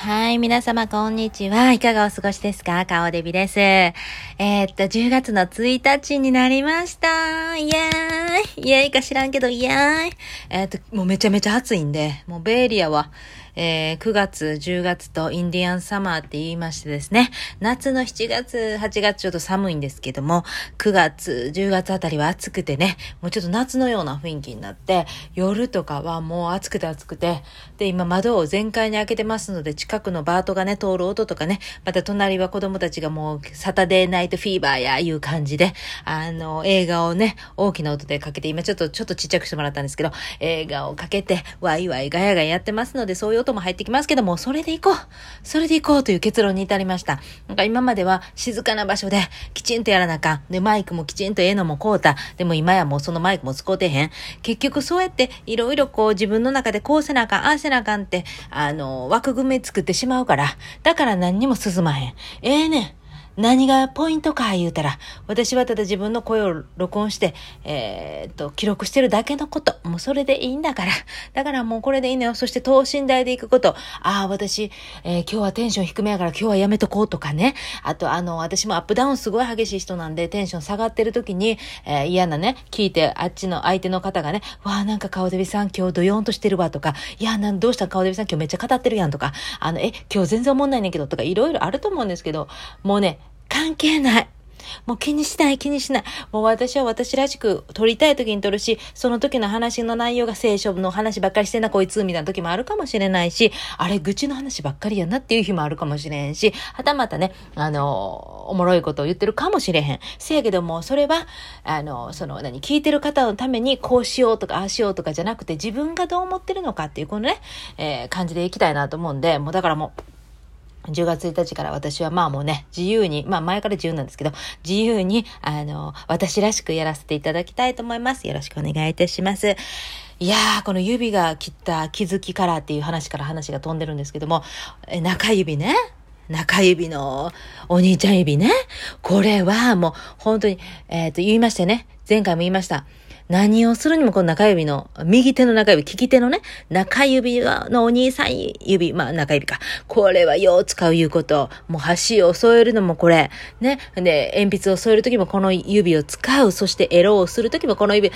はい、皆様こんにちは。いかがお過ごしですか？顔デビです。えー、っと、10月の1日になりました。イエーイイエーイか知らんけど、イエーイえー、っと、もうめちゃめちゃ暑いんで、もうベイエリアは、えー、9月、10月とインディアンサマーって言いましてですね、夏の7月、8月ちょっと寒いんですけども、9月、10月あたりは暑くてね、もうちょっと夏のような雰囲気になって、夜とかはもう暑くて暑くて、で、今窓を全開に開けてますので、近くのバートがね、通る音とかね、また隣は子供たちがもう、サタデーナイトフィーバーやいう感じで、あの、映画をね、大きな音でかけて、今ちょっと、ちょっとちっちゃくしてもらったんですけど、映画をかけて、ワイワイガヤガヤやってますので、そういう音とも入ってきますけども、それで行こうそれで行こうという結論に至りました。なんか今までは静かな場所できちんとやらなあかん。で、マイクもきちんとええのもこうた。でも今やもうそのマイクも使うてへん。結局そうやっていろいろこう自分の中でこうせなあかん、ああせなあかんって、あの、枠組み作ってしまうから、だから何にも進まへん。ええー、ねん。何がポイントか言うたら、私はただ自分の声を録音して、えー、っと、記録してるだけのこと。もうそれでいいんだから。だからもうこれでいいのよ。そして等身大で行くこと。ああ、私、えー、今日はテンション低めやから今日はやめとこうとかね。あと、あの、私もアップダウンすごい激しい人なんで、テンション下がってる時に、えー、嫌なね、聞いて、あっちの相手の方がね、わあ、なんか顔デビさん今日ドヨーンとしてるわとか、いや、なん、どうした顔デビさん今日めっちゃ語ってるやんとか、あの、え、今日全然思んないねんけどとか、いろいろあると思うんですけど、もうね、関係ない。もう気にしない気にしない。もう私は私らしく撮りたい時に撮るし、その時の話の内容が聖書の話ばっかりしてんなこいつみたいな時もあるかもしれないし、あれ愚痴の話ばっかりやなっていう日もあるかもしれんし、はたまたね、あの、おもろいことを言ってるかもしれへん。せやけども、それは、あの、その何、聞いてる方のためにこうしようとかああしようとかじゃなくて自分がどう思ってるのかっていうこのね、えー、感じでいきたいなと思うんで、もうだからもう、10月1日から私はまあもうね、自由に、まあ前から自由なんですけど、自由に、あの、私らしくやらせていただきたいと思います。よろしくお願いいたします。いやー、この指が切った気づきからっていう話から話が飛んでるんですけども、え中指ね。中指のお兄ちゃん指ね。これはもう本当に、えっ、ー、と言いましたね。前回も言いました。何をするにもこの中指の、右手の中指、利き手のね、中指のお兄さん指、まあ中指か。これはよう使ういうこと。もう箸を添えるのもこれ。ね。で、鉛筆を添えるときもこの指を使う。そしてエロをするときもこの指。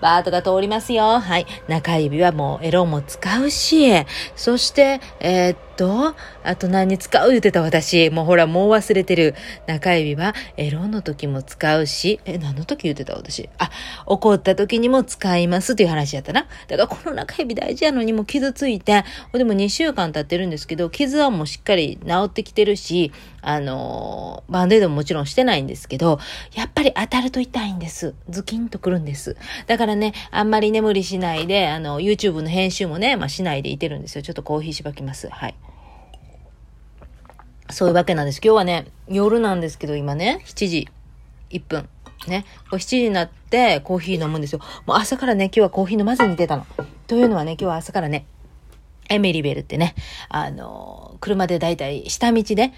バートが通りますよ。はい。中指はもうエロも使うし、そして、えー、っと、あと何に使う？言ってた私。もうほら、もう忘れてる。中指はエロの時も使うし、え、何の時言ってた私？あ、怒った時にも使いますっていう話やったな。だからこの中指大事やのにも傷ついて、でも2週間経ってるんですけど、傷はもうしっかり治ってきてるし、あのバンデードももちろんしてないんですけど、やっぱり当たると痛いんです。ズキンとくるんです。だからね、あんまり眠りしないで、あの、YouTube の編集もね、まあ、しないでいてるんですよ。ちょっとコーヒーしばきます。はい。そういうわけなんです。今日はね、夜なんですけど、今ね、7時1分。ね。7時になってコーヒー飲むんですよ。もう朝からね、今日はコーヒー飲まずに出たの。というのはね、今日は朝からね、エメリベルってね、あの、車でだいたい下道で、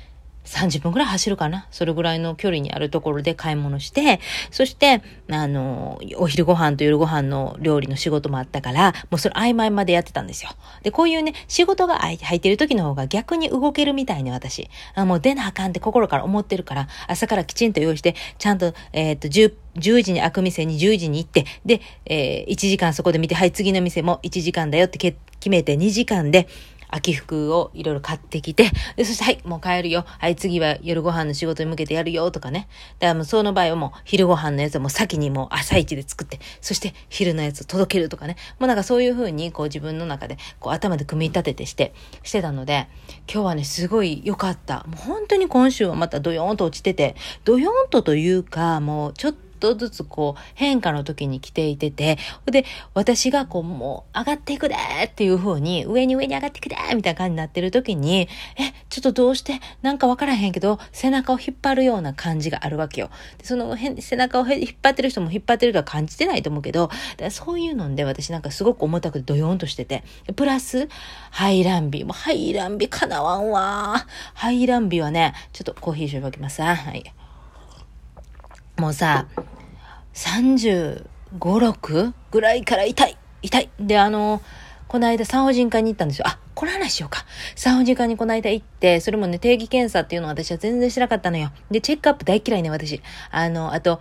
30分くらい走るかな。それぐらいの距離にあるところで買い物して、そして、あの、お昼ご飯と夜ご飯の料理の仕事もあったから、もうそれ曖昧までやってたんですよ。で、こういうね、仕事が入ってる時の方が逆に動けるみたいに私、あもう出なあかんって心から思ってるから、朝からきちんと用意して、ちゃんと、えー、っと、10 10時に開く店に10時に行って、で、えー、1時間そこで見て、はい、次の店も1時間だよって決めて2時間で、秋服をいろいろ買ってきて、で、そして、はい、もう帰るよ。はい、次は夜ご飯の仕事に向けてやるよ、とかね。だからもうその場合はもう昼ご飯のやつはもう先にもう朝一で作って、そして昼のやつを届けるとかね。もうなんかそういう風にこう自分の中でこう頭で組み立ててして、してたので、今日はね、すごい良かった。もう本当に今週はまたドヨーンと落ちてて、ドヨーンとというか、もうちょっととずつこう変化の時に来ていてて、で、私がこうもう上がっていくでっていう風に上に上に上がっていくでみたいな感じになってる時に、え、ちょっとどうしてなんかわからへんけど背中を引っ張るような感じがあるわけよ。でその背中を引っ張ってる人も引っ張ってるか感じてないと思うけど、そういうので私なんかすごく重たくてドヨーンとしてて、プラス、ハイランビ。もうハイランビかなわんわ。ハイランビはね、ちょっとコーヒー一緒に分けます。はい。もうさ、35、6ぐらいから痛い、痛い。で、あの、この間産婦人科に行ったんですよ。あ、この話しようか。産婦人科にこの間行って、それもね、定期検査っていうのを私は全然しなかったのよ。で、チェックアップ大嫌いね、私。あの、あと、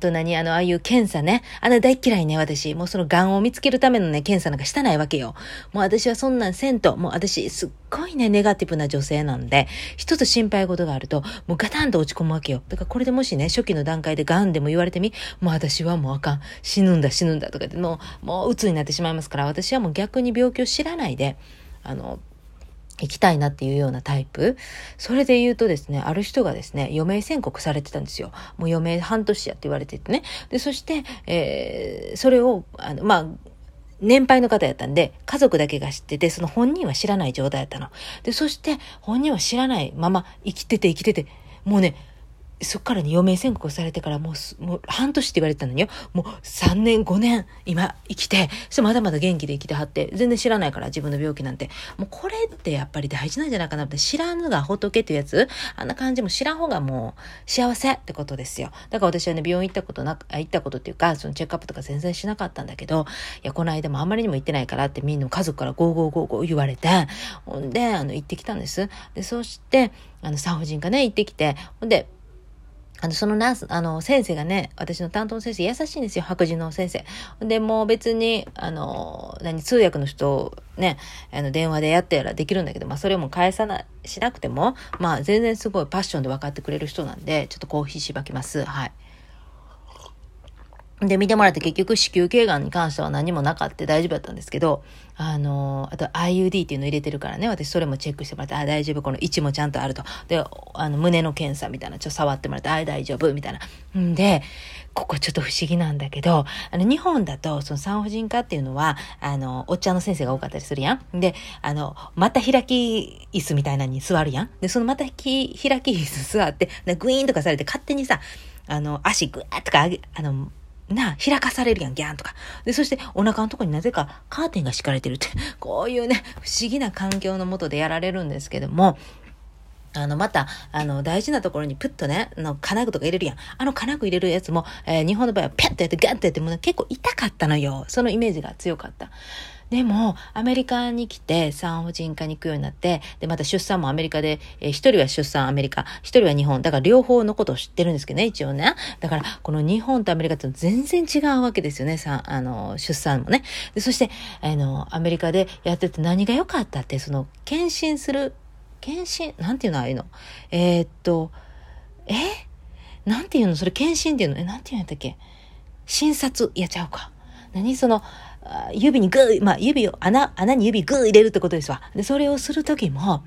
と何あの、ああいう検査ね。あの大嫌いね、私。もうその癌を見つけるためのね、検査なんかしたないわけよ。もう私はそんなんせんと、もう私すっごいね、ネガティブな女性なんで、一つ心配事があると、もうガタンと落ち込むわけよ。だからこれでもしね、初期の段階で癌でも言われてみ、もう私はもうあかん。死ぬんだ、死ぬんだとかって、もう、もう鬱になってしまいますから、私はもう逆に病気を知らないで、あの、行きたいなっていうようなタイプ。それで言うとですね、ある人がですね、余命宣告されてたんですよ。もう余命半年やって言われててね。で、そして、えー、それを、あの、まあ、年配の方やったんで、家族だけが知ってて、その本人は知らない状態やったの。で、そして、本人は知らないまま生きてて生きてて、もうね、そっからね、余命宣告されてからもう、もう半年って言われてたのによ。もう3年、5年、今生きて、そしてまだまだ元気で生きてはって、全然知らないから自分の病気なんて。もうこれってやっぱり大事なんじゃないかなって、知らぬが仏っていうやつ、あんな感じも知らん方がもう幸せってことですよ。だから私はね、病院行ったことなく、行ったことっていうか、その check up とか全然しなかったんだけど、いや、この間もあんまりにも行ってないからってみんな家族から go go go go 言われて、ほんで、あの、行ってきたんです。で、そして、あの、産婦人科ね、行ってきて、ほんで、あの、そのナース、あの、先生がね、私の担当の先生優しいんですよ、白人の先生。で、もう別に、あの、何、通訳の人ね、あの、電話でやったらできるんだけど、まあ、それも返さな、しなくても、まあ、全然すごいパッションで分かってくれる人なんで、ちょっとコーヒーしばきます。はい。で、見てもらって結局子宮頸がんに関しては何もなかって大丈夫だったんですけど、あの、あと IUD っていうの入れてるからね、私それもチェックしてもらって、あ、大丈夫、この位置もちゃんとあると。で、あの、胸の検査みたいな、ちょっと触ってもらって、あ、大丈夫、みたいな。んで、ここちょっと不思議なんだけど、あの、日本だと、その産婦人科っていうのは、あの、おっちゃんの先生が多かったりするやん。で、あの、また開き椅子みたいなのに座るやん。で、そのまた開き椅子座って、グイーンとかされて勝手にさ、あの、足グーッとか上げ、あの、な、開かされるやん、ギャンとか。で、そしてお腹のとこになぜかカーテンが敷かれてるって、こういうね、不思議な環境のもとでやられるんですけども、あの、また、あの、大事なところにプッとね、の金具とか入れるやん。あの金具入れるやつも、えー、日本の場合はピャッとやってガンとやってもね、結構痛かったのよ。そのイメージが強かった。でも、アメリカに来て産婦人科に行くようになって、で、また出産もアメリカで、えー、一人は出産アメリカ、一人は日本。だから両方のことを知ってるんですけどね、一応ね。だから、この日本とアメリカって全然違うわけですよね、さ、あの、出産もね。で、そして、あの、アメリカでやってて何が良かったって、その、検診する、検診、なんていうのああいうの。えー、っと、え？なんていうの？それ検診っていうの？え、なんていうんやったっけ？診察、やっちゃうか。何？その、指にグー、まあ、指を、穴、穴に指グー入れるってことですわ。で、それをするときも、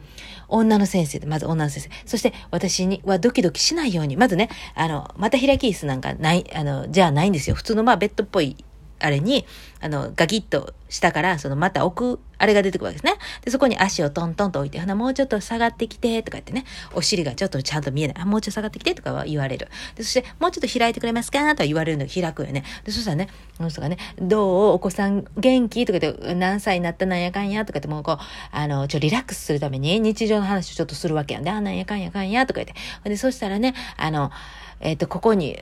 女の先生で、まず女の先生。そして、私にはドキドキしないように、まずね、あの、また開き椅子なんかない、あの、じゃあないんですよ。普通の、まあ、ベッドっぽいあれに、あの、ガキッと下から、そのまた置く、あれが出てくるわけですね。で、そこに足をトントンと置いて、ほな、もうちょっと下がってきて、とか言ってね、お尻がちょっとちゃんと見えない。あ、もうちょっと下がってきて、とかは言われる。で、そして、もうちょっと開いてくれますかとは言われるの開くよね。で、そしたらね、この人がね、どう？お子さん元気？とか言って、何歳になったなんやかんや？とか言って、もうこう、あの、ちょ、リラックスするために日常の話をちょっとするわけやんで、あ、なんやかんやかんや？とか言って。で、そしたらね、あの、えっ、ー、と、ここに、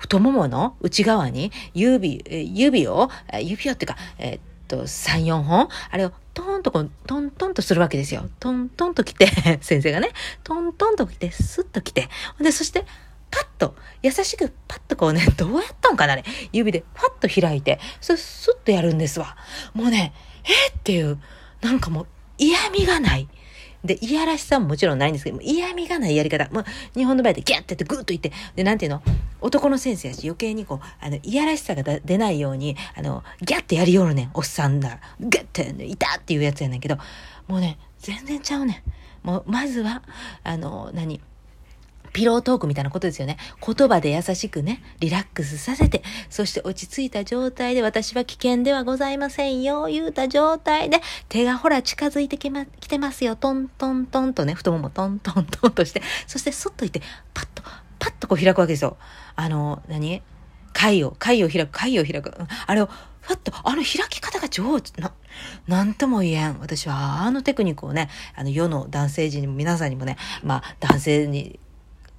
太ももの内側に指、指を、指をっていうか、えー、っと、3、4本あれをトーンとこう、トントンとするわけですよ。トントンと来て、先生がね、トントンと来て、スッと来て。で、そして、パッと、優しくパッとこうね、どうやったんかなね。指でパッと開いて、それスッとやるんですわ。もうね、えっていう、なんかもう嫌味がない。で、いやらしさももちろんないんですけど、嫌味がないやり方。もう、日本の場合でギャッてやってグッといって、で、なんていうの？男の先生やし余計にこう、あの、いやらしさが出ないように、あの、ギャッてやりよるねん、おっさんだら。ギャッて、いたっていうやつやねんけど、もうね、全然ちゃうねん。もう、まずは、あの、何？ピロートークみたいなことですよね。言葉で優しくね、リラックスさせて、そして落ち着いた状態で私は危険ではございませんよ、言うた状態で、手がほら近づいてきま、来てますよ、トントントンとね、太ももトントントンとして、そしてそっといて、パッと、パッとこう開くわけですよ。あの、何？貝を、貝を開く、貝を開く。あれを、ふわっと、あの開き方が上手。な、なんとも言えん。私はあのテクニックをね、あの世の男性陣にも皆さんにもね、まあ男性に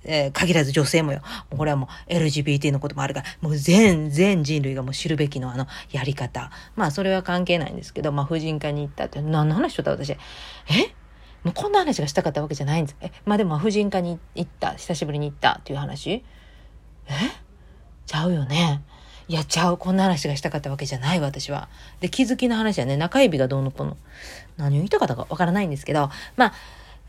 えー、限らず女性もよ。もうこれはもう LGBT のこともあるから、もう全、全人類がもう知るべきのあのやり方。まあそれは関係ないんですけど、まあ婦人科に行ったって、何の話しとった私。え？もうこんな話がしたかったわけじゃないんです。え、まあでも婦人科に行った、久しぶりに行ったっていう話え？ちゃうよね。いや、ちゃう。こんな話がしたかったわけじゃない私は。で、気づきの話はね、中指がどうのこの。何を言いたかったかわからないんですけど、まあ、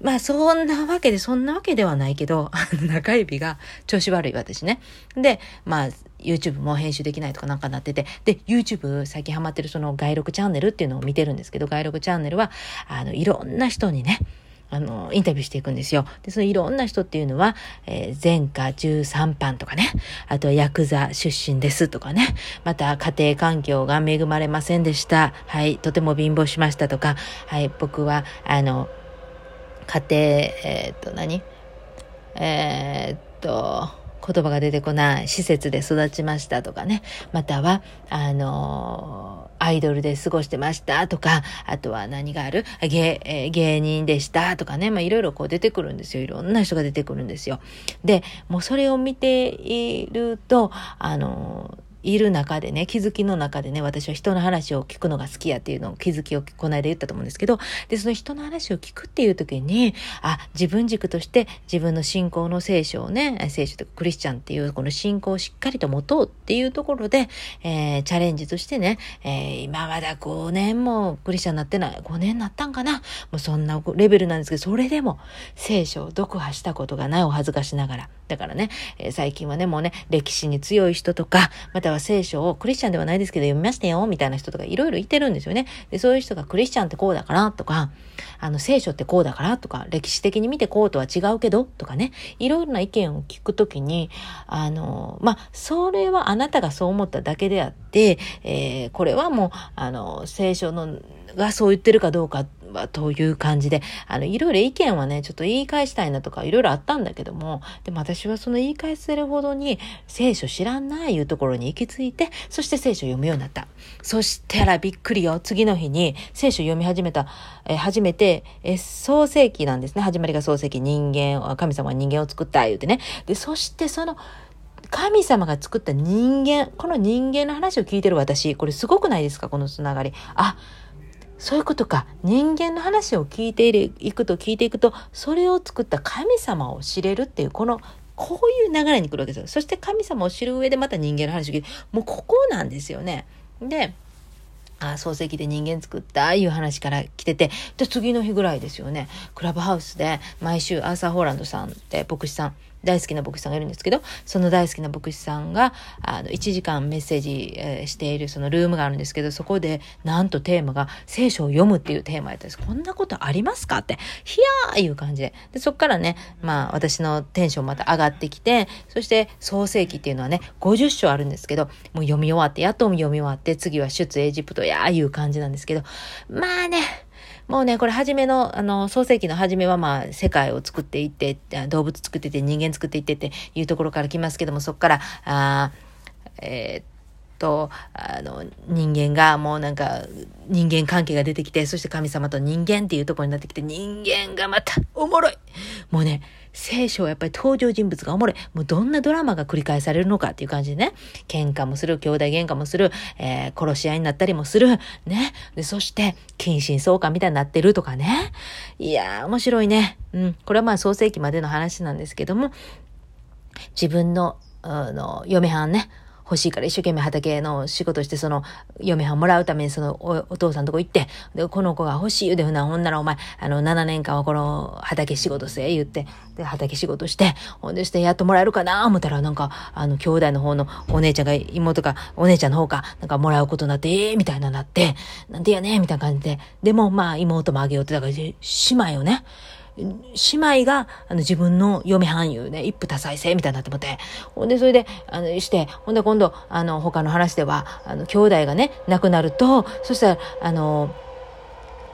まあそんなわけで、そんなわけではないけど、中指が調子悪い私ね。で、まあ YouTube も編集できないとかなんかなってて、で、YouTube 最近ハマってるその外録チャンネルっていうのを見てるんですけど、外録チャンネルは、あの、いろんな人にね、あの、インタビューしていくんですよ。で、そのいろんな人っていうのは、えー、前科13班とかね、あとはヤクザ出身ですとかね、また家庭環境が恵まれませんでした。はい、とても貧乏しましたとか、はい、僕は、あの、家庭、えー、っと何、えー、っと、言葉が出てこない施設で育ちましたとかね。または、あのー、アイドルで過ごしてましたとか、あとは何がある？芸、えー、芸人でしたとかね。まあ、いろいろこう出てくるんですよ。いろんな人が出てくるんですよ。で、もうそれを見ていると、あのーいる中でね、気づきの中でね、私は人の話を聞くのが好きやっていうのを気づきをこの間言ったと思うんですけど、で、その人の話を聞くっていう時に、あ、自分軸として自分の信仰の聖書をね、聖書とかクリスチャンっていうこの信仰をしっかりと持とうっていうところで、えー、チャレンジとしてね、えー、今まだ5年もクリスチャンになってない、5年になったんかなもうそんなレベルなんですけど、それでも聖書を読破したことがないお恥ずかしながら。だからね、えー、最近はね、もうね、歴史に強い人とか、または聖書をクリスチャンではないですけど読みましたよ、みたいな人とかいろいろいてるんですよね。で、そういう人がクリスチャンってこうだからとか、あの、聖書ってこうだからとか、歴史的に見てこうとは違うけどとかね、いろいろな意見を聞くときに、あの、まあ、それはあなたがそう思っただけであって、えー、これはもう、あの、聖書の、がそう言ってるかどうかはという感じで、あの、いろいろ意見はね、ちょっと言い返したいなとかいろいろあったんだけども、でも私はその言い返せるほどに聖書知らんないいうところに行き着いて、そして聖書を読むようになった。そしたらびっくりよ。次の日に聖書読み始めた、え初めて、え創世記なんですね。始まりが創世記、人間、神様は人間を作った、言うてね。で、そしてその、神様が作った人間、この人間の話を聞いてる私、これすごくないですか？このつながり。あ、そういうことか。人間の話を聞いていくと聞いていくと、それを作った神様を知れるっていう、この、こういう流れに来るわけですよ。そして神様を知る上でまた人間の話を聞いて、もうここなんですよね。で、あ漱石で人間作ったいう話から来てて、で、次の日ぐらいですよね。クラブハウスで毎週アーサー・ホーランドさんって牧師さん大好きな牧師さんがいるんですけど、その大好きな牧師さんが、あの、1時間メッセージ、えー、しているそのルームがあるんですけど、そこで、なんとテーマが、聖書を読むっていうテーマやったんです。こんなことありますかって、ひやーいう感じで。で、そっからね、まあ、私のテンションまた上がってきて、そして、創世記っていうのはね、50章あるんですけど、もう読み終わって、やっと読み終わって、次は出エジプトやーいう感じなんですけど、まあね、もうね、これ初めの、あの、創世記の初めはまあ、世界を作っていって、動物作っていって、人間作っていってっていうところから来ますけども、そこから、あえー、っと、あの、人間がもうなんか、人間関係が出てきて、そして神様と人間っていうところになってきて、人間がまたおもろい。もうね、聖書はやっぱり登場人物がおもろい。もうどんなドラマが繰り返されるのかっていう感じでね。喧嘩もする、兄弟喧嘩もする、えー、殺し合いになったりもする。ね。で、そして、近親相関みたいになってるとかね。いやー、面白いね。うん。これはまあ創世記までの話なんですけども、自分の、あの、嫁はんね、欲しいから一生懸命畑の仕事して、その、嫁はんもらうためにそのお、お父さんとこ行って、で、この子が欲しい言うてふな、ほんならお前、あの、7年間はこの畑仕事せえ、言って、で、畑仕事して、ほんでしてやっともらえるかな？思ったら、なんか、あの、兄弟の方のお姉ちゃんが、妹が、お姉ちゃんの方が、なんかもらうことになって、ええー、みたいななって、なんでやねみたいな感じで、でも、まあ、妹もあげようって、だから、姉妹をね、姉妹が、あの、自分の嫁俳優ね、一夫多妻制みたいになってもって、ほんで、それで、あの、して、ほんで今度、あの、他の話では、あの、兄弟がね、亡くなると、そしたら、あの、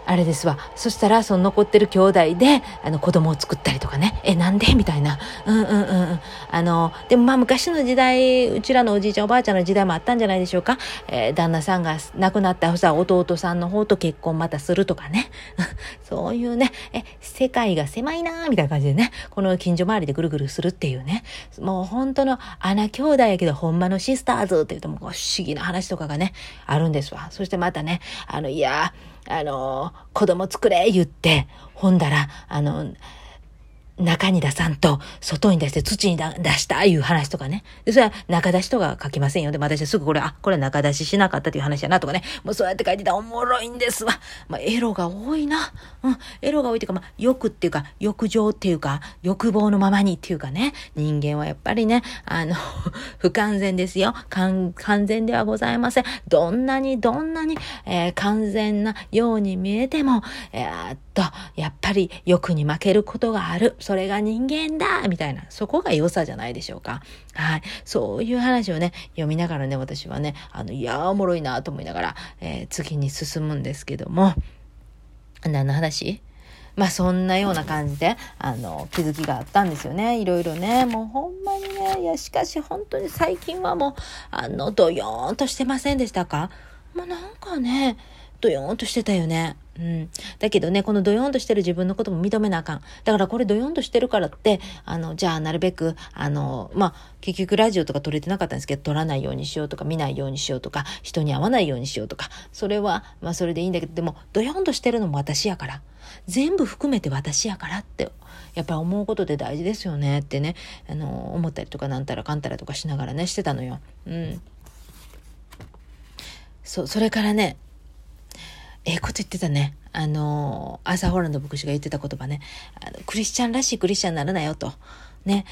あれですわ。そしたら、その残ってる兄弟で、あの、子供を作ったりとかね。え、なんで？みたいな。うんうんうん。あの、でもまあ昔の時代、うちらのおじいちゃんおばあちゃんの時代もあったんじゃないでしょうか。えー、旦那さんが亡くなったさ、弟さんの方と結婚またするとかね。そういうね、え、世界が狭いなーみたいな感じでね、この近所周りでぐるぐるするっていうね。もう本当の穴兄弟やけど、ほんまのシスターズって言うともう不思議な話とかがね、あるんですわ。そしてまたね、あの、いやーあの、子供作れ言って、ほんだら、あの、中に出さんと、外に出して土に出したいう話とかね。で、それは中出しとか書きませんよ。でも私はすぐこれ、あ、これ中出ししなかったという話やなとかね。もうそうやって書いてたらおもろいんですわ。まあ、エロが多いな。うん、エロが多いっていうか、まあ、欲っていうか、欲情っていうか、欲望のままにっていうかね。人間はやっぱりね、あの、不完全ですよ。完全ではございません。どんなにどんなに、えー、完全なように見えても、えー、っと、やっぱり欲に負けることがある。それが人間だみたいな、そこが良さじゃないでしょうか。はい。そういう話をね、読みながらね、私はね、あの、いやおもろいなと思いながら、えー、次に進むんですけども、何の話？まあそんなような感じで、あの、気づきがあったんですよね。いろいろね。もうほんまにね。いや、しかし本当に最近はもう、あの、ドヨーンとしてませんでしたか？もうなんかね、ドヨーンとしてたよね。うん。だけどね、このドヨンとしてる自分のことも認めなあかん。だからこれドヨンとしてるからって、あの、じゃあなるべく、あの、まあ、結局ラジオとか撮れてなかったんですけど、撮らないようにしようとか、見ないようにしようとか、人に会わないようにしようとか、それは、まあそれでいいんだけど、でも、ドヨンとしてるのも私やから。全部含めて私やからって、やっぱり思うことで大事ですよねってね、あの、思ったりとかなんたらかんたらとかしながらね、してたのよ。うん。そ、それからね、ええこと言ってたね。あの、アーサー・ホランド牧師が言ってた言葉ね。あのクリスチャンらしいクリスチャンにならなよと。ね。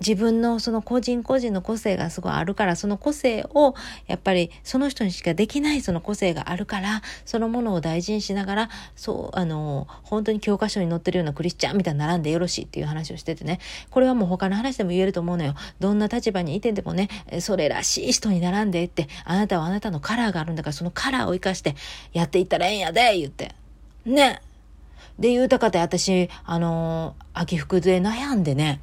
自分のその個人個人の個性がすごいあるから、その個性を、やっぱりその人にしかできないその個性があるから、そのものを大事にしながら、そう、あの、本当に教科書に載ってるようなクリスチャンみたいに並んでよろしいっていう話をしててね、これはもう他の話でも言えると思うのよ。どんな立場にいてでもね、それらしい人に並んでって、あなたはあなたのカラーがあるんだから、そのカラーを活かしてやっていったらええんやで、言って。ね。で、言うたかて私、あの秋服で悩んでね、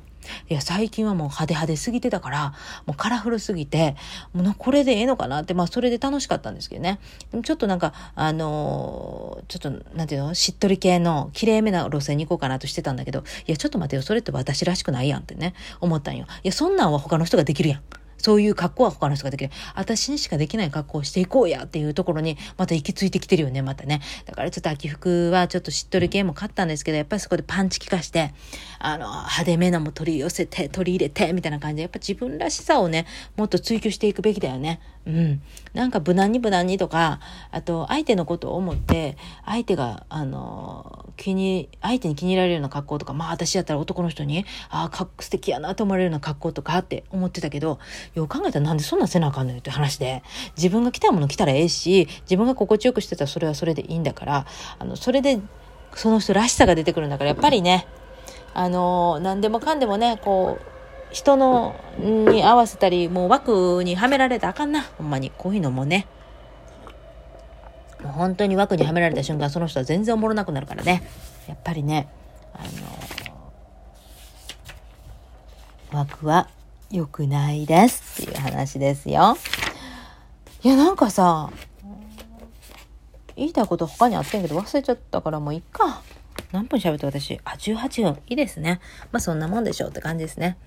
いや、最近はもう派手派手すぎてたから、もうカラフルすぎて、もうこれでええのかなって、まあそれで楽しかったんですけどね。でもちょっとなんか、あのー、ちょっと、なんていうの、しっとり系の綺麗めな路線に行こうかなとしてたんだけど、いや、ちょっと待てよ、それって私らしくないやんってね、思ったんよ。いや、そんなんは他の人ができるやん。そういう格好は他の人ができる。私にしかできない格好をしていこうやっていうところにまた行き着いてきてるよね、またね。だからちょっと秋服はちょっとしっとり系も買ったんですけど、やっぱりそこでパンチ効かして、あの、派手めなも取り寄せて、取り入れて、みたいな感じで、やっぱ自分らしさをね、もっと追求していくべきだよね。うん。なんか無難に無難にとか、あと相手のことを思って、相手が、あの、気に、相手に気に入られるような格好とか、まあ私やったら男の人に、ああ、かっ素敵やなと思われるような格好とかって思ってたけど、よう考えたらなんでそんなせなあかんのよって話で、自分が着たいもの着たらええし、自分が心地よくしてたらそれはそれでいいんだから、あの、それで、その人らしさが出てくるんだから、やっぱりね、あの、何でもかんでもね、こう、人の、に合わせたり、もう枠にはめられたらあかんな。ほんまに。こういうのもね。もう本当に枠にはめられた瞬間、その人は全然おもろなくなるからね。やっぱりね、あの、枠は良くないですっていう話ですよ。いや、なんかさ、言いたいこと他にあってんけど忘れちゃったからもういっか。何分喋って私、あ、18分。いいですね。まあそんなもんでしょうって感じですね。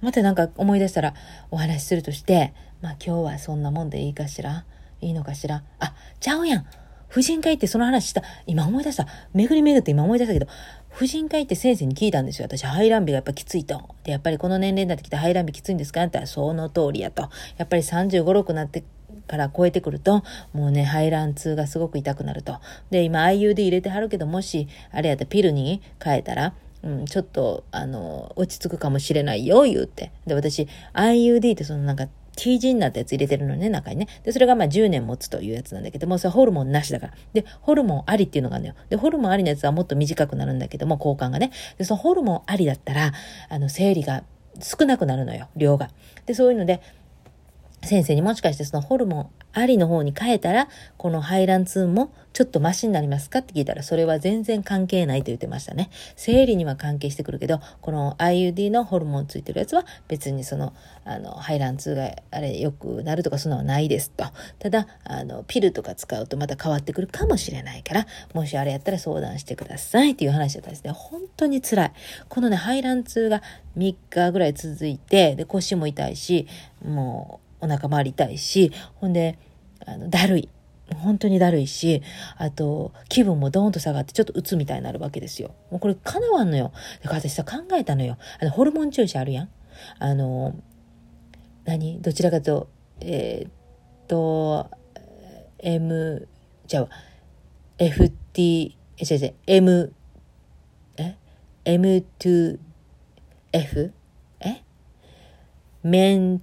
またなんか思い出したらお話しするとして、まあ今日はそんなもんでいいかしら？いいのかしら？あ、ちゃうやん婦人会ってその話した。今思い出した。巡り巡って今思い出したけど、婦人会って先生に聞いたんですよ。私、排卵日がやっぱきついと。で、やっぱりこの年齢になってきて排卵日きついんですか？って言ったら、その通りやと。やっぱり35、6なってから超えてくると、もうね、排卵痛がすごく痛くなると。で、今 IUD 入れてはるけど、もし、あれやったらピルに変えたら、うん、ちょっと、あの、落ち着くかもしれないよ、言うて。で、私、IUD ってそのなんか、T 字になったやつ入れてるのね、中にね。で、それがまあ10年持つというやつなんだけども、それホルモンなしだから。で、ホルモンありっていうのがあるのよ。で、ホルモンありのやつはもっと短くなるんだけども、交換がね。で、そのホルモンありだったら、あの、生理が少なくなるのよ、量が。で、そういうので、先生にもしかしてそのホルモンありの方に変えたら、この排卵痛もちょっとマシになりますかって聞いたら、それは全然関係ないと言ってましたね。生理には関係してくるけど、この IUD のホルモンついてるやつは別にその、あの、排卵痛があれ良くなるとかそんなのはないですと。ただ、あの、ピルとか使うとまた変わってくるかもしれないから、もしあれやったら相談してくださいっていう話だったんですね。本当に辛い。このね、排卵痛が3日ぐらい続いて、で、腰も痛いし、もう、お腹回りたいし、ほんで、あの、だるい。本当にだるいし、あと、気分もドーンと下がってちょっと鬱みたいになるわけですよ。もうこれ叶わんのよ。だから私さ、考えたのよ。あの、ホルモン注射あるやん。あの、何？どちらかと、えー、っと、M、じゃあ、FT、え、違う違う、M、え ?M2F? え？メン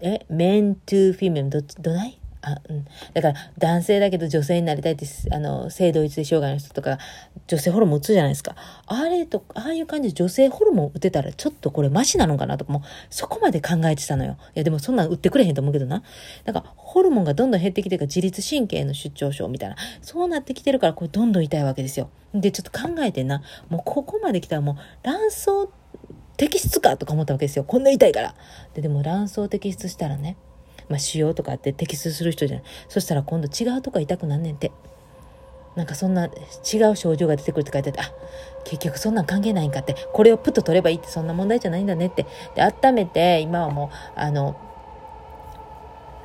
えメントゥーフィメルどっち、どない？あ、うん。だから、男性だけど女性になりたいって、あの、性同一性障害の人とか、女性ホルモン打つじゃないですか。あれと、ああいう感じで女性ホルモン打てたら、ちょっとこれマシなのかなとか、もう、そこまで考えてたのよ。いや、でもそんなん打ってくれへんと思うけどな。なんか、ホルモンがどんどん減ってきてるから、自律神経の出張症みたいな。そうなってきてるから、これどんどん痛いわけですよ。で、ちょっと考えてな。もうここまで来たらもう、卵巣って摘出かとか思ったわけですよ。こんな痛いから。で、でも卵巣摘出したらね、まあ、腫瘍とかって摘出する人じゃない。そしたら今度違うとか痛くなんねんって。なんかそんな違う症状が出てくるって書いてあって、あ、結局そんなん関係ないんかって、これをプッと取ればいいってそんな問題じゃないんだねって。で、温めて、今はもう、あの、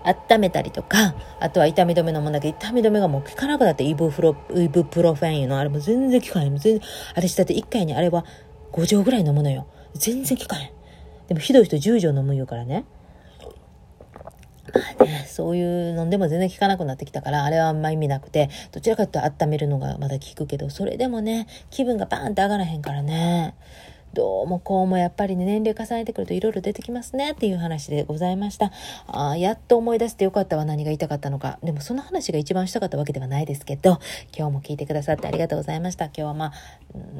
温めたりとか、あとは痛み止めのものだけ痛み止めがもう効かなくなって、イブフロ、イブプロフェンいうの、あれも全然効かない。全然、私だって1回にあれは5錠ぐらい飲むのよ。全然効かへん。でもひどい人10錠飲むよからね。まあね、そういう飲んでも全然効かなくなってきたから、あれはあんま意味なくて、どちらかというと温めるのがまだ効くけど、それでもね、気分がバーンって上がらへんからね。どうもこうもやっぱりね、年齢重ねてくるといろいろ出てきますねっていう話でございました。あやっと思い出してよかったわ、何が言いたかったのか。でもその話が一番したかったわけではないですけど、今日も聞いてくださってありがとうございました。今日はまあ、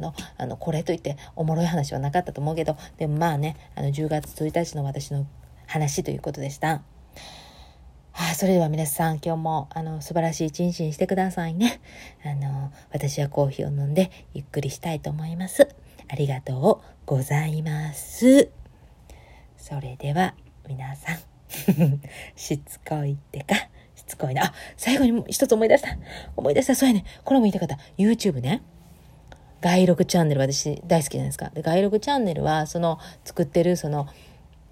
の、あの、これといっておもろい話はなかったと思うけど、でもまあね、あの、10月1日の私の話ということでした。はあ、それでは皆さん、今日も、あの、素晴らしい一日にしてくださいね。あの、私はコーヒーを飲んで、ゆっくりしたいと思います。ありがとうございます。それでは、皆さん、しつこいってか、しつこいな。あ、最後に一つ思い出した。思い出した。そうやね。これも言いたかった。YouTube ね。外録チャンネル、私大好きじゃなんですか。で、外録チャンネルは、その、作ってる、その、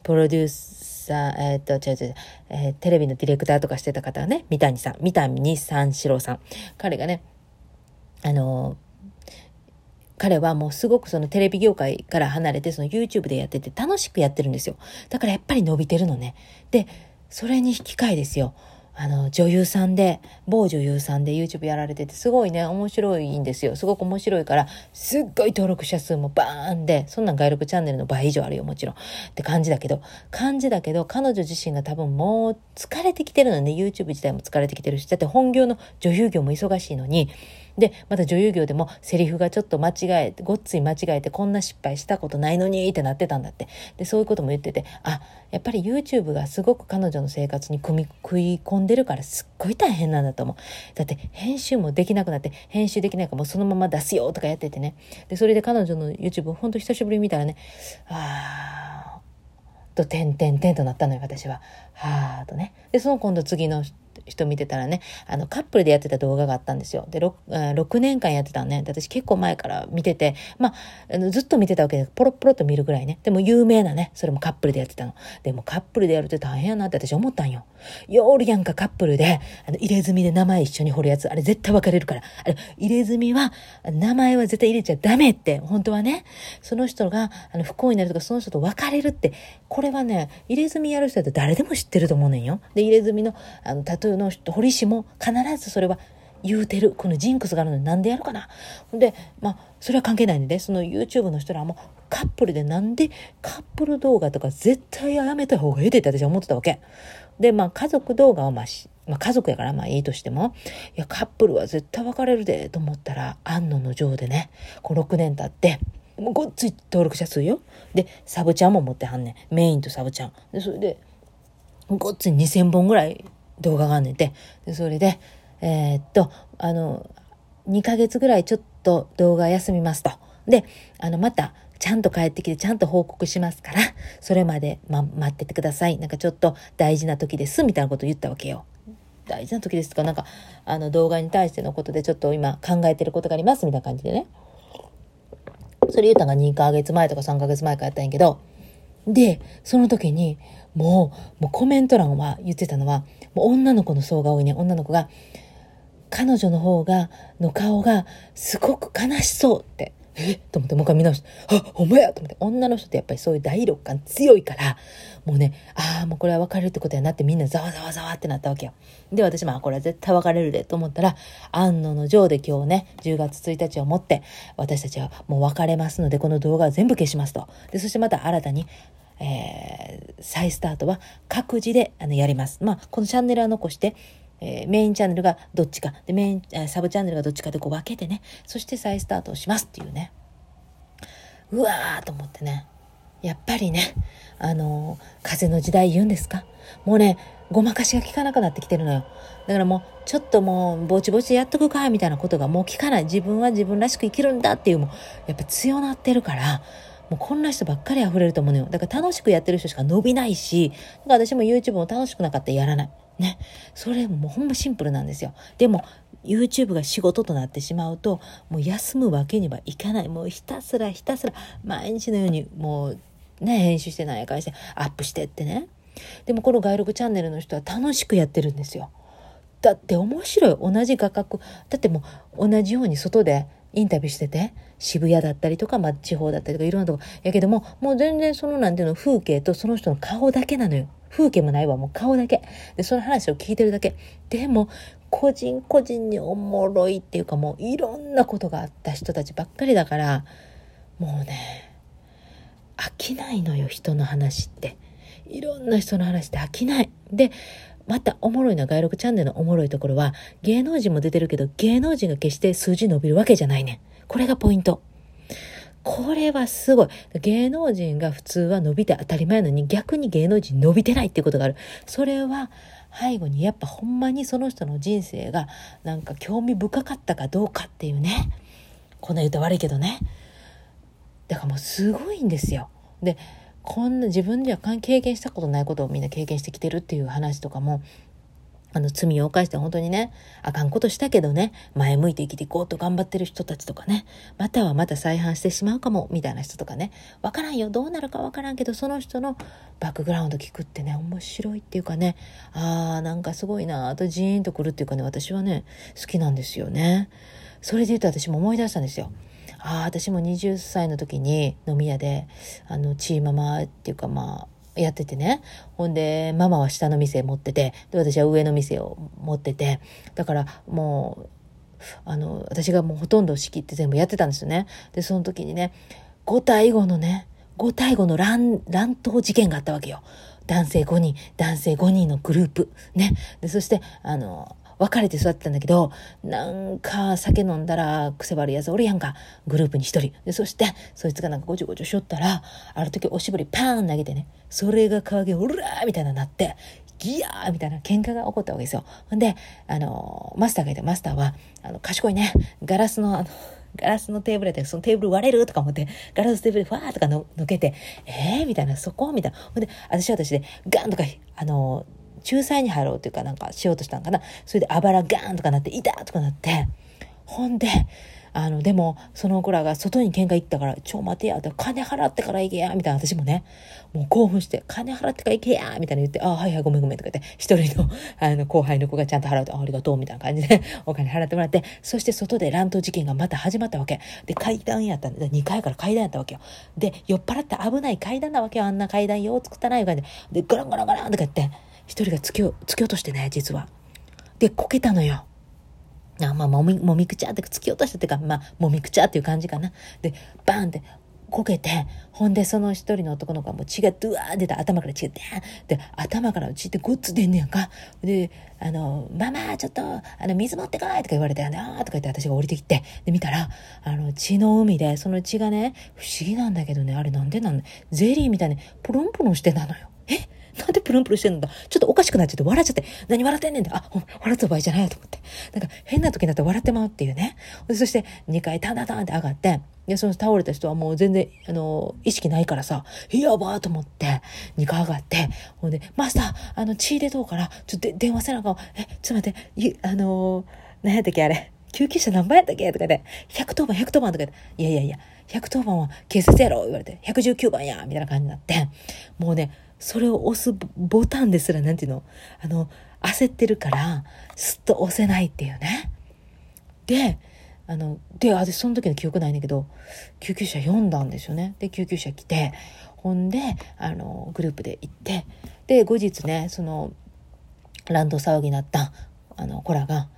プロデューサー、えー、っと、違う違う、えー、テレビのディレクターとかしてた方がね、三谷さん、三谷三四郎さん。彼がね、あのー彼はもうすごくそのテレビ業界から離れてその YouTube でやってて楽しくやってるんですよ。だからやっぱり伸びてるのね。で、それに引き換えですよ。あの、女優さんで、某女優さんで YouTube やられてて、すごいね、面白いんですよ。すごく面白いから、すっごい登録者数もバーンで、そんなん外録チャンネルの倍以上あるよ、もちろん。って感じだけど、感じだけど、彼女自身が多分もう疲れてきてるのね、YouTube 自体も疲れてきてるし、だって本業の女優業も忙しいのに、で、また女優業でもセリフがちょっと間違えて、ごっつい間違えてこんな失敗したことないのにってなってたんだって。で、そういうことも言ってて、あ、やっぱり YouTube がすごく彼女の生活に組み、食い込んでるからすっごい大変なんだと思う。だって編集もできなくなって、編集できないからもうそのまま出すよとかやっててね。で、それで彼女の YouTube ほんと久しぶりに見たらね、あー、と、てんてんてんとなったのよ、私は。はーとね。で、その今度次の人見てたらね、あの、カップルでやってた動画があったんですよ。で、6, 6年間やってたね。私結構前から見てて、まあ、ずっと見てたわけで、ポロポロと見るぐらいね。でも有名なね、それもカップルでやってたの。でもカップルでやるって大変やなって私思ったんよ。よおるやんかカップルで、あの、入れ墨で名前一緒に掘るやつ。あれ絶対別れるから。あれ、入れ墨は、名前は絶対入れちゃダメって、本当はね、その人が、あの、不幸になるとか、その人と別れるって、これはね、入れ墨やる人だって誰でも知ってると思うねんよ。で、入れ墨の、あの、タトゥーの人、堀氏も必ずそれは言うてる。このジンクスがあるのになんでやるかな。で、まあ、それは関係ないんでね、その YouTube の人らもカップルでなんでカップル動画とか絶対やめた方がええって私は思ってたわけ。で、まあ、家族動画はまあまあ、家族やからまあいいとしても、いや、カップルは絶対別れるで、と思ったら、安野の城でね、こう6年経って、もうごっつい登録者数よ。で、サブちゃんも持ってはんねん。メインとサブちゃん。で、それで、ごっつに2000本ぐらい動画があんねんて。で、それで、えー、っと、あの、2ヶ月ぐらいちょっと動画休みますと。で、あの、また、ちゃんと帰ってきてちゃんと報告しますから、それまで、ま、待っててください。なんかちょっと大事な時です、みたいなことを言ったわけよ。大事な時ですとか、なんか、あの動画に対してのことでちょっと今考えてることがあります、みたいな感じでね。それ言うたのが2ヶ月前とか3ヶ月前かやったんやけど、で、その時に、もう、もうコメント欄は言ってたのは、もう女の子の層が多いね。女の子が、彼女の方が、の顔がすごく悲しそうって。え？と思ってもう一回見直して、あ、ほんまやと思って、女の人ってやっぱりそういう第六感強いから、もうね、ああ、もうこれは別れるってことやなってみんなざわざわざわってなったわけよ。で、私も、あ、これは絶対別れるでと思ったら、安野の城で今日ね、10月1日をもって、私たちはもう別れますので、この動画は全部消しますと。で、そしてまた新たに、えー、再スタートは各自であのやります。まあ、このチャンネルは残して、えー、メインチャンネルがどっちか、で、メイン、えー、サブチャンネルがどっちかでこう分けてね、そして再スタートをしますっていうね。うわーと思ってね。やっぱりね、あのー、風の時代言うんですか？もうね、ごまかしが効かなくなってきてるのよ。だからもう、ちょっともう、ぼちぼちやっとくか、みたいなことがもう聞かない。自分は自分らしく生きるんだっていう、もう、やっぱ強なってるから、もうこんな人ばっかり溢れると思うのよ。だから楽しくやってる人しか伸びないし、だから私も YouTube も楽しくなかったらやらない。ね。それもうほんまシンプルなんですよ。でも、YouTube が仕事となってしまうと、もう休むわけにはいかない。もうひたすらひたすら毎日のようにもうね、編集してないかしてアップしてってね。でもこの外録チャンネルの人は楽しくやってるんですよ。だって面白い。同じ画角。だってもう同じように外でインタビューしてて、渋谷だったりとか、まあ、地方だったりとかいろんなとこ。やけども、もう全然そのなんていうの、風景とその人の顔だけなのよ。風景もないわ、もう顔だけ。で、その話を聞いてるだけ。でも、個人個人におもろいっていうかもういろんなことがあった人たちばっかりだから、もうね、飽きないのよ、人の話って。いろんな人の話って飽きない。で、またおもろいのは外録チャンネルのおもろいところは、芸能人も出てるけど、芸能人が決して数字伸びるわけじゃないねん。これがポイント。これはすごい。芸能人が普通は伸びて当たり前なのに逆に芸能人伸びてないっていうことがある。それは背後にやっぱほんまにその人の人生がなんか興味深かったかどうかっていうね。こんな言うと悪いけどね。だからもうすごいんですよ。で、こんな自分では経験したことないことをみんな経験してきてるっていう話とかも、あの、罪を犯して本当にね、あかんことしたけどね、前向いて生きていこうと頑張ってる人たちとかね、またはまた再犯してしまうかも、みたいな人とかね、わからんよ、どうなるかわからんけど、その人のバックグラウンド聞くってね、面白いっていうかね、あー、なんかすごいなあとジーンとくるっていうかね、私はね、好きなんですよね。それで言うと私も思い出したんですよ。ああ、私も20歳の時に飲み屋で、あの、チーママっていうかまあ、やっててね。ほんで、ママは下の店持ってて、で、私は上の店を持ってて、だからもう、あの、私がもうほとんど仕切って全部やってたんですよね。で、その時にね、5対5のね、5対5の乱、乱闘事件があったわけよ。男性5人、男性5人のグループ。ね。で、そして、あの、別れて育ってたんだけど、なんか酒飲んだら癖悪いやつおるやんか。グループに一人。で、そして、そいつがなんかごちょごちょしよったら、ある時おしぼりパーン投げてね、それが影おらーみたいななって、ギヤーみたいな喧嘩が起こったわけですよ。ほんで、あの、マスターがいて、マスターは、あの、賢いね、ガラスの、あの、ガラスのテーブルで、そのテーブル割れるとか思って、ガラステーブルでファーとかの抜けて、えーみたいな、そこみたいな。ほんで、私は私で、ガンとか、あの、仲裁に入ろうっていうかなんかしようとしたんかな。それであばらガーンとかなって、いたとかなって、ほんで、あの、でも、その子らが外に喧嘩行ったから、ちょ、待てや、金払ってから行けや、みたいな、私もね、もう興奮して、金払ってから行けや、みたいな言って、あ、はいはい、ごめんごめん、とか言って、一人の、あの、後輩の子がちゃんと払うと、ありがとう、みたいな感じで、お金払ってもらって、そして外で乱闘事件がまた始まったわけ。で、階段やったんで、2階から階段やったわけよ。で、酔っ払って危ない階段なわけよ、あんな階段よう作ったない感じで、で、ガランガランガランとか言って、一人が突き突き落としてね、実は。で、こけたのよ。あまあ、もみ、もみくちゃって突き落としたっていうか、まあ、もみくちゃっていう感じかな。で、バーンってこけて、ほんでその一人の男の子がもう血がドゥワー出た、頭から血がデーンで、頭から血ってごっつ出んねやんか。で、あの、ママ、ちょっと、あの、水持ってこいとか言われて、あーとか言って私が降りてきて、で、見たら、あの、血の海で、その血がね、不思議なんだけどね、あれなんでなんゼリーみたいに、ポロンポロンしてなのよ。えなんでプルンプルしてんのだ？ちょっとおかしくなっちゃって笑っちゃって、何笑ってんねんって、あ、笑った場合じゃないよと思って。なんか変な時になったら笑ってまうっていうね。そして2階タンタンタンって上がって、で、その倒れた人はもう全然、あの、意識ないからさ、やばーと思って、2階上がって、ほんで、マスター、あの、血出とうから、ちょっと電話せなあかん。え、ちょっと待って、あのー、何やったっけあれ。救急車何番やったっけとかで、110番、110番とかで、いやいやいや、110番は警察やろ言われて、119番やみたいな感じになって、もうね、それを押すボタンですら、なんていうの？あの、焦ってるから、すっと押せないっていうね。で、あの、で、私その時の記憶ないんだけど、救急車呼んだんですよね。で、救急車来て、ほんで、あの、グループで行って、で、後日ね、その、ランド騒ぎになった、あの、子らが、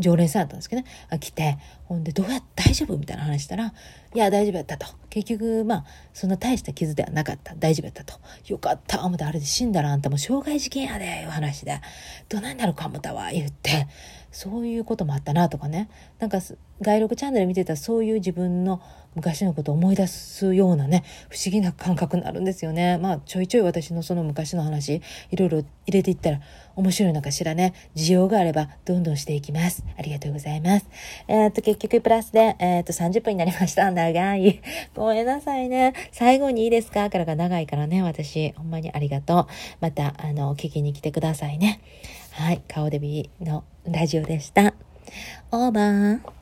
常連さんだったんですけどね、来て、ほんで、どうやって大丈夫？みたいな話したら、いや、大丈夫やったと。結局、まあ、そんな大した傷ではなかった。大丈夫やったと。よかった。思って、あれで死んだらあんたも傷害事件やで、いう話で。どないなるか思ったわ、言って。そういうこともあったなとかね。なんか、外録チャンネル見てたらそういう自分の昔のことを思い出すようなね、不思議な感覚になるんですよね。まあ、ちょいちょい私のその昔の話、いろいろ入れていったら面白いのかしらね。需要があればどんどんしていきます。ありがとうございます。えー、っと、結局プラスで、えー、っと、30分になりました。長い。ごめんなさいね。最後にいいですか？からが長いからね、私。ほんまにありがとう。また、あの、聞きに来てくださいね。はい。顔デビのラジオでした。オーバー。